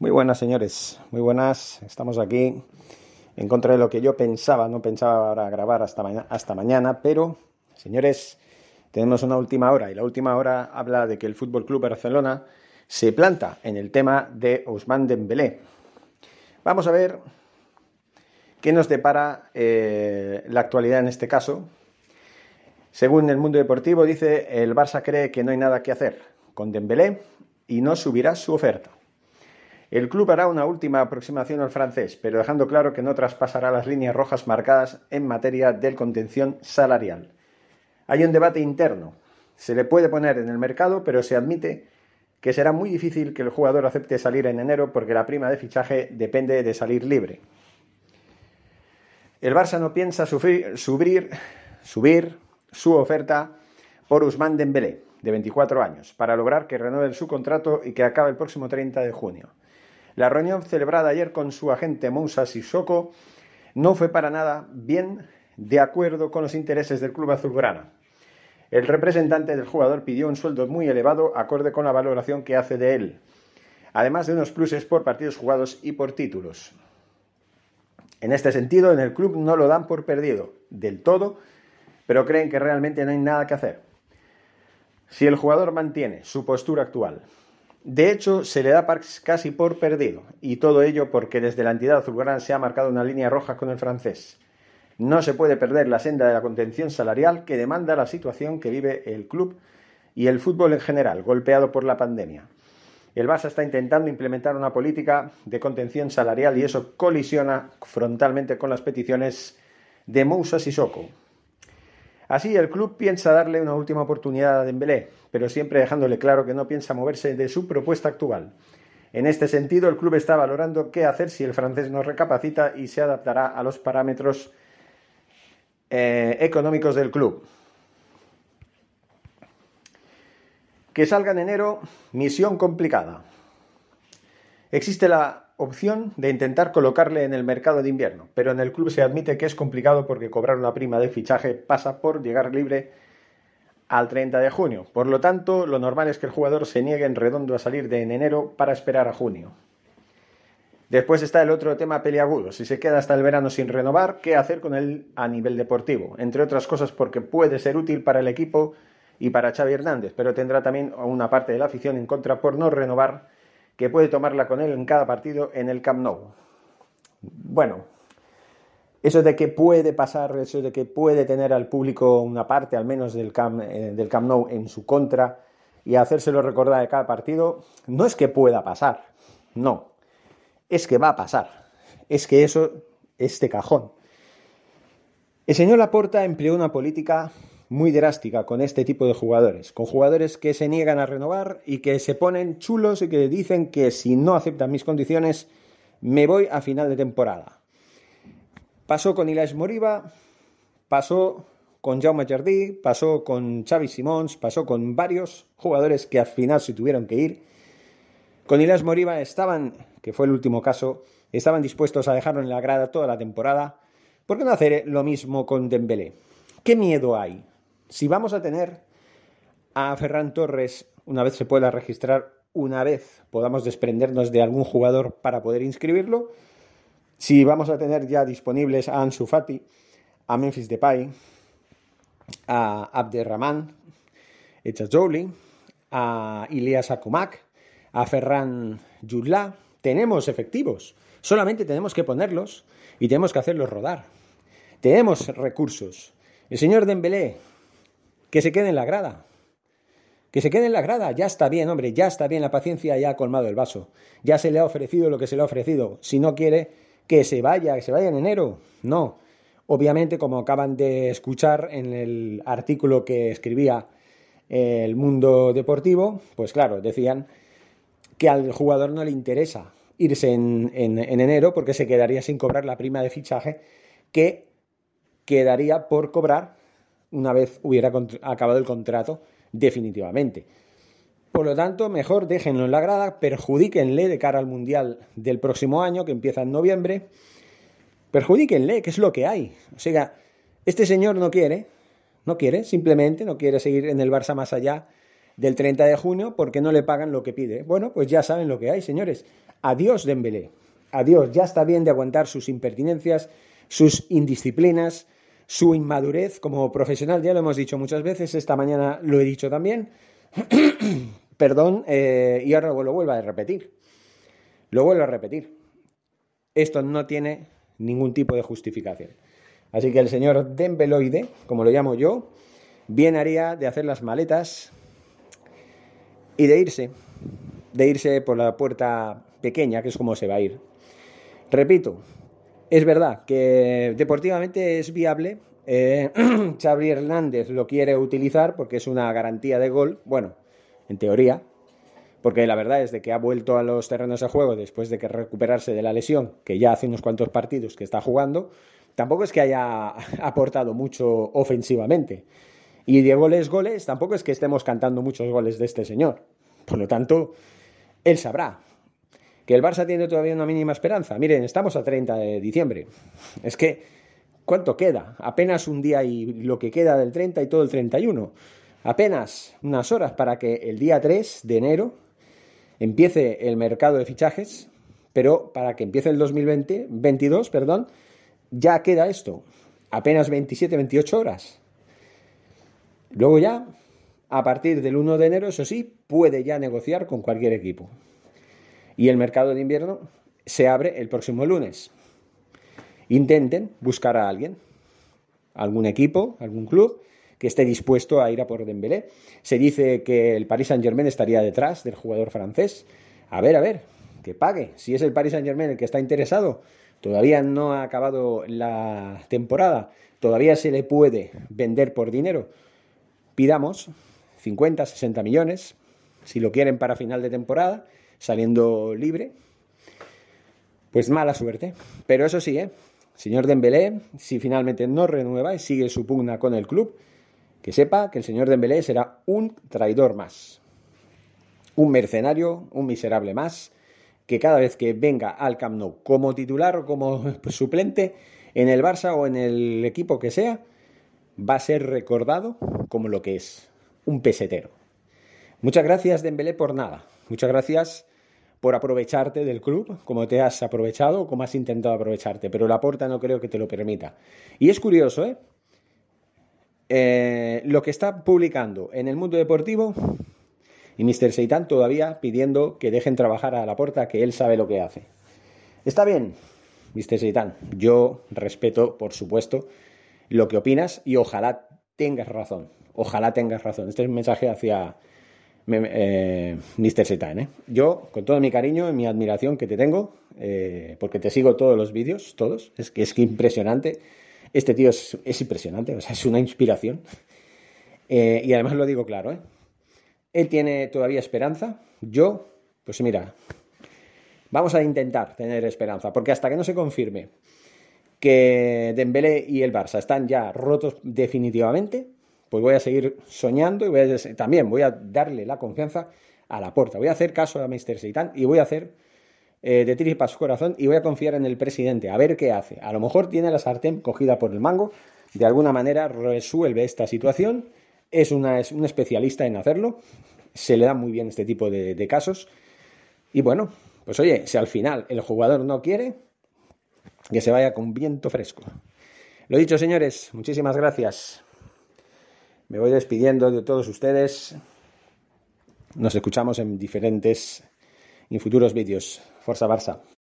Muy buenas, señores. Muy buenas. Estamos aquí en contra de lo que yo pensaba. No pensaba ahora grabar hasta, hasta mañana, pero, señores, tenemos una última hora. Y la última hora habla de que el Fútbol Club Barcelona se planta en el tema de Ousmane Dembélé. Vamos a ver qué nos depara eh, la actualidad en este caso. Según el mundo deportivo, dice el Barça cree que no hay nada que hacer con Dembélé y no subirá su oferta. El club hará una última aproximación al francés, pero dejando claro que no traspasará las líneas rojas marcadas en materia del contención salarial. Hay un debate interno. Se le puede poner en el mercado, pero se admite que será muy difícil que el jugador acepte salir en enero porque la prima de fichaje depende de salir libre. El Barça no piensa subir, subir, su oferta por Usman Dembélé, de 24 años, para lograr que renueve su contrato y que acabe el próximo 30 de junio. La reunión celebrada ayer con su agente Moussa Sissoko no fue para nada bien de acuerdo con los intereses del club azulgrana. El representante del jugador pidió un sueldo muy elevado acorde con la valoración que hace de él, además de unos pluses por partidos jugados y por títulos. En este sentido, en el club no lo dan por perdido del todo, pero creen que realmente no hay nada que hacer. Si el jugador mantiene su postura actual, de hecho, se le da casi por perdido, y todo ello porque desde la entidad azulgrana se ha marcado una línea roja con el francés. No se puede perder la senda de la contención salarial que demanda la situación que vive el club y el fútbol en general, golpeado por la pandemia. El Barça está intentando implementar una política de contención salarial y eso colisiona frontalmente con las peticiones de Moussa Sissoko. Así, el club piensa darle una última oportunidad a Dembélé, pero siempre dejándole claro que no piensa moverse de su propuesta actual. En este sentido, el club está valorando qué hacer si el francés no recapacita y se adaptará a los parámetros eh, económicos del club. Que salga en enero, misión complicada. Existe la opción de intentar colocarle en el mercado de invierno, pero en el club se admite que es complicado porque cobrar una prima de fichaje pasa por llegar libre al 30 de junio. Por lo tanto, lo normal es que el jugador se niegue en redondo a salir de en enero para esperar a junio. Después está el otro tema peliagudo. Si se queda hasta el verano sin renovar, ¿qué hacer con él a nivel deportivo? Entre otras cosas porque puede ser útil para el equipo y para Xavi Hernández, pero tendrá también una parte de la afición en contra por no renovar que puede tomarla con él en cada partido en el Camp Nou. Bueno, eso de que puede pasar, eso de que puede tener al público una parte al menos del Camp, eh, del Camp Nou en su contra y hacérselo recordar de cada partido, no es que pueda pasar, no, es que va a pasar, es que eso es de cajón. El señor Laporta empleó una política muy drástica con este tipo de jugadores, con jugadores que se niegan a renovar y que se ponen chulos y que dicen que si no aceptan mis condiciones me voy a final de temporada. Pasó con Ilaix Moriba, pasó con Jaume Jardí, pasó con Xavi Simons, pasó con varios jugadores que al final se tuvieron que ir. Con Ilaix Moriba estaban, que fue el último caso, estaban dispuestos a dejarlo en la grada toda la temporada. ¿Por qué no hacer lo mismo con Dembélé? ¿Qué miedo hay? Si vamos a tener a Ferran Torres, una vez se pueda registrar, una vez podamos desprendernos de algún jugador para poder inscribirlo, si vamos a tener ya disponibles a Ansu Fati, a Memphis Depay, a Abderrahman Echazoli, a Ilias Akumak, a Ferran Jutla, tenemos efectivos, solamente tenemos que ponerlos y tenemos que hacerlos rodar. Tenemos recursos. El señor Dembélé que se quede en la grada. Que se quede en la grada, ya está bien, hombre, ya está bien la paciencia, ya ha colmado el vaso. Ya se le ha ofrecido lo que se le ha ofrecido. Si no quiere, que se vaya, que se vaya en enero. No. Obviamente, como acaban de escuchar en el artículo que escribía el mundo deportivo, pues claro, decían que al jugador no le interesa irse en, enero porque se quedaría sin cobrar la prima de fichaje que quedaría por cobrar una vez hubiera acabado el contrato definitivamente. Por lo tanto, mejor déjenlo en la grada, perjudíquenle de cara al Mundial del próximo año, que empieza en noviembre. Perjudíquenle, que es lo que hay. O sea, este señor no quiere, no quiere, simplemente no quiere seguir en el Barça más allá del 30 de junio porque no le pagan lo que pide. Bueno, pues ya saben lo que hay, señores. Adiós, Dembélé. Adiós, ya está bien de aguantar sus impertinencias, sus indisciplinas, su inmadurez como profesional, ya lo hemos dicho muchas veces, esta mañana lo he dicho también, perdón, eh, y ahora lo vuelvo a repetir, lo vuelvo a repetir, esto no tiene ningún tipo de justificación. Así que el señor Dembeloide, como lo llamo yo, bien haría de hacer las maletas y de irse, de irse por la puerta pequeña, que es como se va a ir. Repito, es verdad que deportivamente es viable. Eh, Xavi Hernández lo quiere utilizar porque es una garantía de gol. Bueno, en teoría, porque la verdad es de que ha vuelto a los terrenos de juego después de que recuperarse de la lesión, que ya hace unos cuantos partidos que está jugando, tampoco es que haya aportado mucho ofensivamente. Y de goles, goles, tampoco es que estemos cantando muchos goles de este señor. Por lo tanto, él sabrá. Que el Barça tiene todavía una mínima esperanza. Miren, estamos a 30 de diciembre. Es que, ¿cuánto queda? Apenas un día y lo que queda del 30 y todo el 31. Apenas unas horas para que el día 3 de enero empiece el mercado de fichajes, pero para que empiece el 2020, 22, perdón, ya queda esto, apenas 27, 28 horas. Luego ya, a partir del 1 de enero, eso sí, puede ya negociar con cualquier equipo. Y el mercado de invierno se abre el próximo lunes. Intenten buscar a alguien, algún equipo, algún club que esté dispuesto a ir a por Dembélé. Se dice que el Paris Saint-Germain estaría detrás del jugador francés. A ver, a ver, que pague. Si es el Paris Saint-Germain el que está interesado, todavía no ha acabado la temporada, todavía se le puede vender por dinero. Pidamos 50, 60 millones, si lo quieren para final de temporada, saliendo libre. Pues mala suerte. Pero eso sí, ¿eh? Señor Dembélé, si finalmente no renueva y sigue su pugna con el club, que sepa que el señor Dembélé será un traidor más. Un mercenario, un miserable más, que cada vez que venga al Camp Nou como titular o como suplente en el Barça o en el equipo que sea, va a ser recordado como lo que es, un pesetero. Muchas gracias Dembélé por nada. Muchas gracias por aprovecharte del club, como te has aprovechado, como has intentado aprovecharte, pero la porta no creo que te lo permita. Y es curioso, ¿eh? eh lo que está publicando en el mundo deportivo y Mr. Seitan todavía pidiendo que dejen trabajar a la puerta, que él sabe lo que hace. Está bien, Mr. Seitan, yo respeto, por supuesto, lo que opinas y ojalá tengas razón. Ojalá tengas razón. Este es un mensaje hacia eh, Mr. Seitan. ¿eh? Yo, con todo mi cariño y mi admiración que te tengo, eh, porque te sigo todos los vídeos, todos, es que es que impresionante. Este tío es, es impresionante, o sea, es una inspiración. Eh, y además lo digo claro, ¿eh? Él tiene todavía esperanza. Yo, pues mira, vamos a intentar tener esperanza, porque hasta que no se confirme que Dembélé y el Barça están ya rotos definitivamente, pues voy a seguir soñando y voy a, también voy a darle la confianza a la puerta. Voy a hacer caso a Mr. Seitan y voy a hacer eh, de tripas su corazón y voy a confiar en el presidente, a ver qué hace. A lo mejor tiene la sartén cogida por el mango, de alguna manera resuelve esta situación es, una, es un especialista en hacerlo, se le da muy bien este tipo de, casos. Y bueno, pues oye, si al final el jugador no quiere, que se vaya con viento fresco. Lo dicho, señores, muchísimas gracias. Me voy despidiendo de todos ustedes. Nos escuchamos en diferentes y futuros vídeos. Forza Barça.